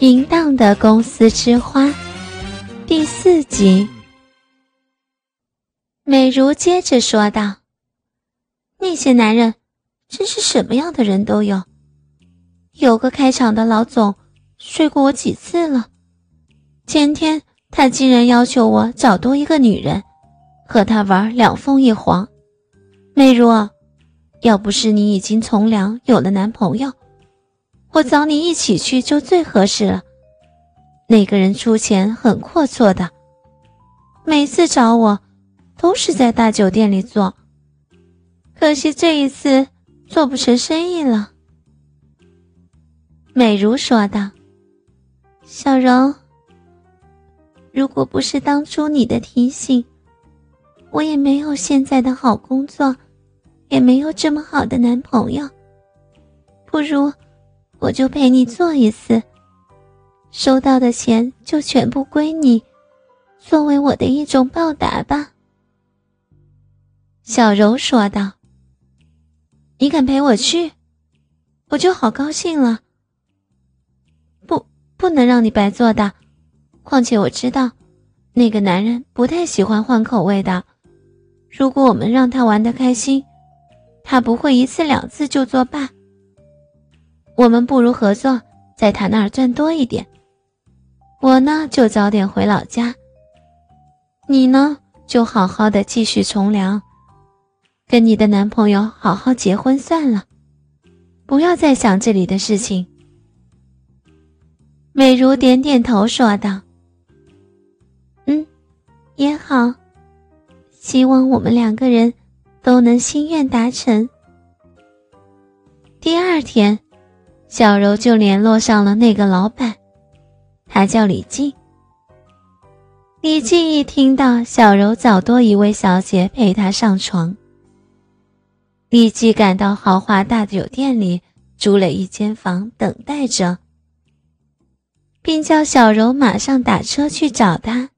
淫荡的公司之花第四集。美如接着说道：“那些男人真是什么样的人都有，有个开厂的老总睡过我几次了。前天他竟然要求我找多一个女人，和他玩两凤一凰。美如，要不是你已经从良，有了男朋友。”我找你一起去就最合适了。那个人出钱很阔绰的，每次找我都是在大酒店里做。可惜这一次做不成生意了。美如说道：“小柔，如果不是当初你的提醒，我也没有现在的好工作，也没有这么好的男朋友。不如……”我就陪你做一次，收到的钱就全部归你，作为我的一种报答吧。”小柔说道。“你敢陪我去，我就好高兴了。不，不能让你白做的。况且我知道，那个男人不太喜欢换口味的。如果我们让他玩得开心，他不会一次两次就作罢。”我们不如合作，在他那儿赚多一点。我呢，就早点回老家。你呢，就好好的继续从良，跟你的男朋友好好结婚算了，不要再想这里的事情。美如点点头说道：“嗯，也好，希望我们两个人都能心愿达成。”第二天。小柔就联络上了那个老板，他叫李静。李静一听到小柔找多一位小姐陪她上床，立即赶到豪华大酒店里租了一间房等待着，并叫小柔马上打车去找他。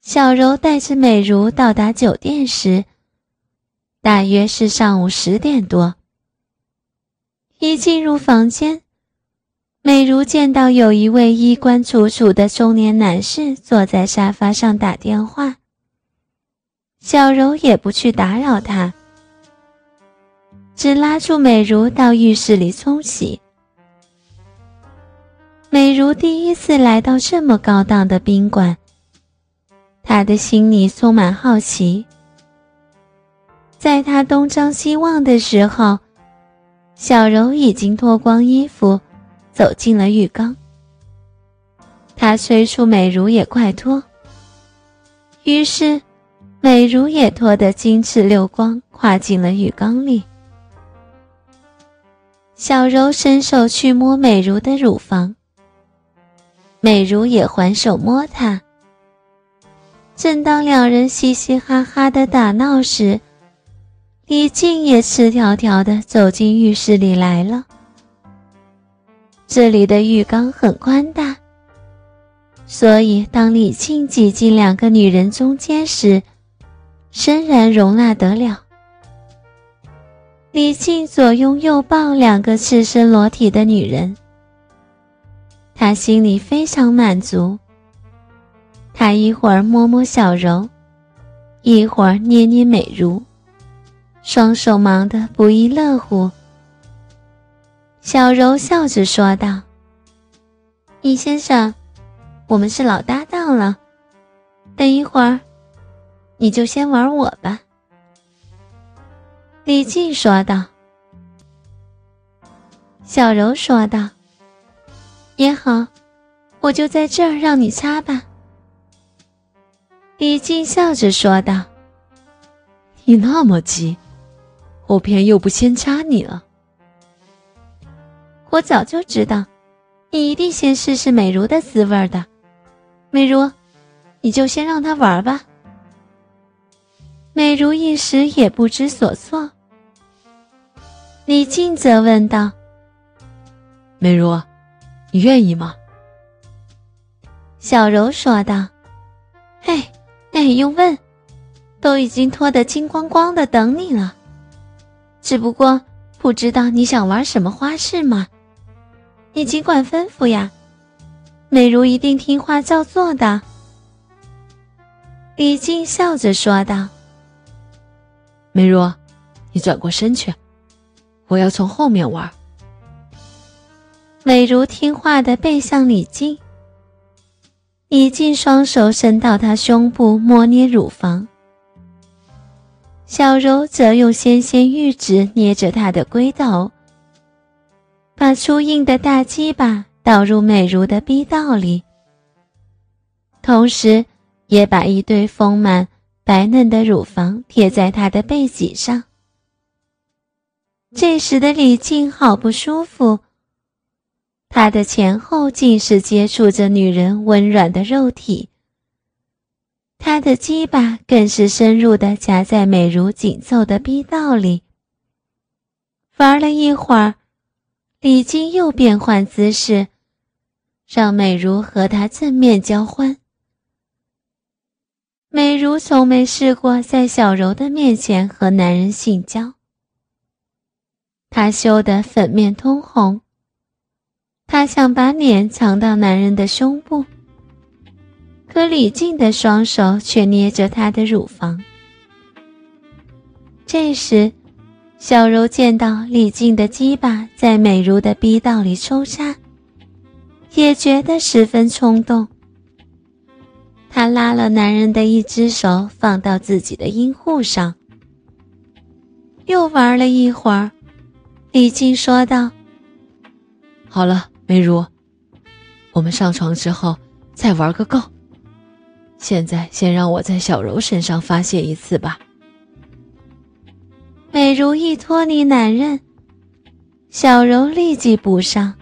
小柔带着美如到达酒店时，大约是上午十点多。一进入房间，美如见到有一位衣冠楚楚的中年男士坐在沙发上打电话。小柔也不去打扰他，只拉住美如到浴室里冲洗。美如第一次来到这么高档的宾馆，她的心里充满好奇。在她东张西望的时候。小柔已经脱光衣服，走进了浴缸。她催促美如也快脱。于是，美如也脱得金翅溜光，跨进了浴缸里。小柔伸手去摸美如的乳房，美如也还手摸她。正当两人嘻嘻哈哈的打闹时，李靖也赤条条的走进浴室里来了。这里的浴缸很宽大，所以当李靖挤进两个女人中间时，仍然容纳得了。李靖左拥右抱两个赤身裸体的女人，他心里非常满足。他一会儿摸摸小柔，一会儿捏捏美如。双手忙得不亦乐乎。小柔笑着说道：“易先生，我们是老搭档了，等一会儿，你就先玩我吧。”李靖说道。小柔说道：“也好，我就在这儿让你擦吧。”李靖笑着说道：“你那么急。”我偏又不先插你了。我早就知道，你一定先试试美如的滋味的。美如，你就先让他玩吧。美如一时也不知所措。李靖则问道：“美如，你愿意吗？”小柔说道：“哎，那也用问？都已经脱得精光光的，等你了。”只不过不知道你想玩什么花式嘛？你尽管吩咐呀，美如一定听话照做的。”李靖笑着说道：“美如，你转过身去，我要从后面玩。”美如听话的背向李靖，李靖双手伸到她胸部摸捏乳房，小柔则用纤纤玉指捏着他的龟头，把粗硬的大鸡巴倒入美如的逼道里，同时也把一对丰满白嫩的乳房贴在他的背脊上。这时的李靖好不舒服。他的前后尽是接触着女人温软的肉体，他的鸡巴更是深入的夹在美如紧凑的逼道里。玩了一会儿，李金又变换姿势，让美如和他正面交欢。美如从没试过在小柔的面前和男人性交，她羞得粉面通红。他想把脸藏到男人的胸部，可李靖的双手却捏着她的乳房。这时，小柔见到李靖的鸡巴在美如的逼道里抽插，也觉得十分冲动。她拉了男人的一只手放到自己的阴户上，又玩了一会儿，李靖说道：“好了。”美如，我们上床之后再玩个够。现在先让我在小柔身上发泄一次吧。美如一脱离男人，小柔立即补上。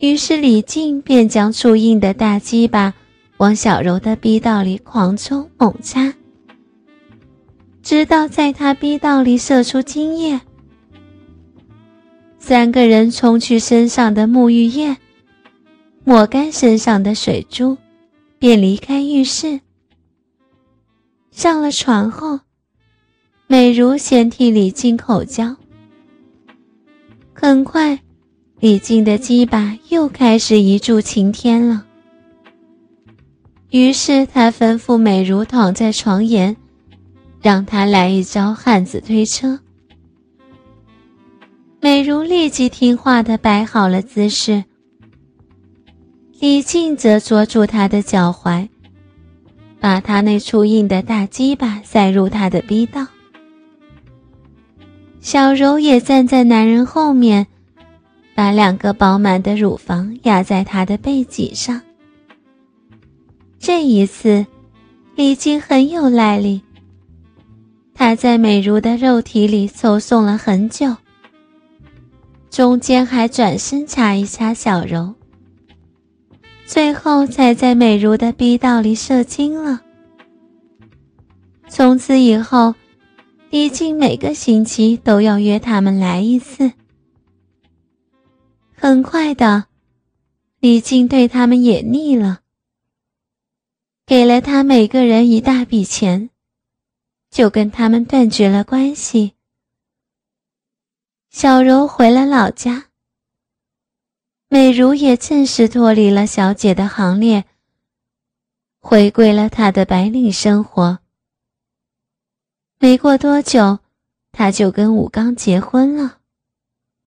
于是李靖便将粗硬的大鸡巴往小柔的逼道里狂抽猛插，直到在他逼道里射出精液。三个人冲去身上的沐浴液，抹干身上的水珠，便离开浴室。上了床后，美如先替李靖口交。很快，李靖的鸡巴又开始一柱擎天了。于是他吩咐美如躺在床沿，让他来一招汉子推车。美如立即听话的摆好了姿势，李靖则捉住她的脚踝，把她那粗硬的大鸡巴塞入她的逼道。小柔也站在男人后面，把两个饱满的乳房压在他的背脊上。这一次，李靖很有耐力，他在美如的肉体里抽送了很久。中间还转身插一插小柔，最后才在美如的逼道里射精了。从此以后，李靖每个星期都要约他们来一次。很快的，李靖对他们也腻了，给了他每个人一大笔钱，就跟他们断绝了关系。小柔回了老家，美如也正式脱离了小姐的行列，回归了她的白领生活。没过多久，她就跟武刚结婚了。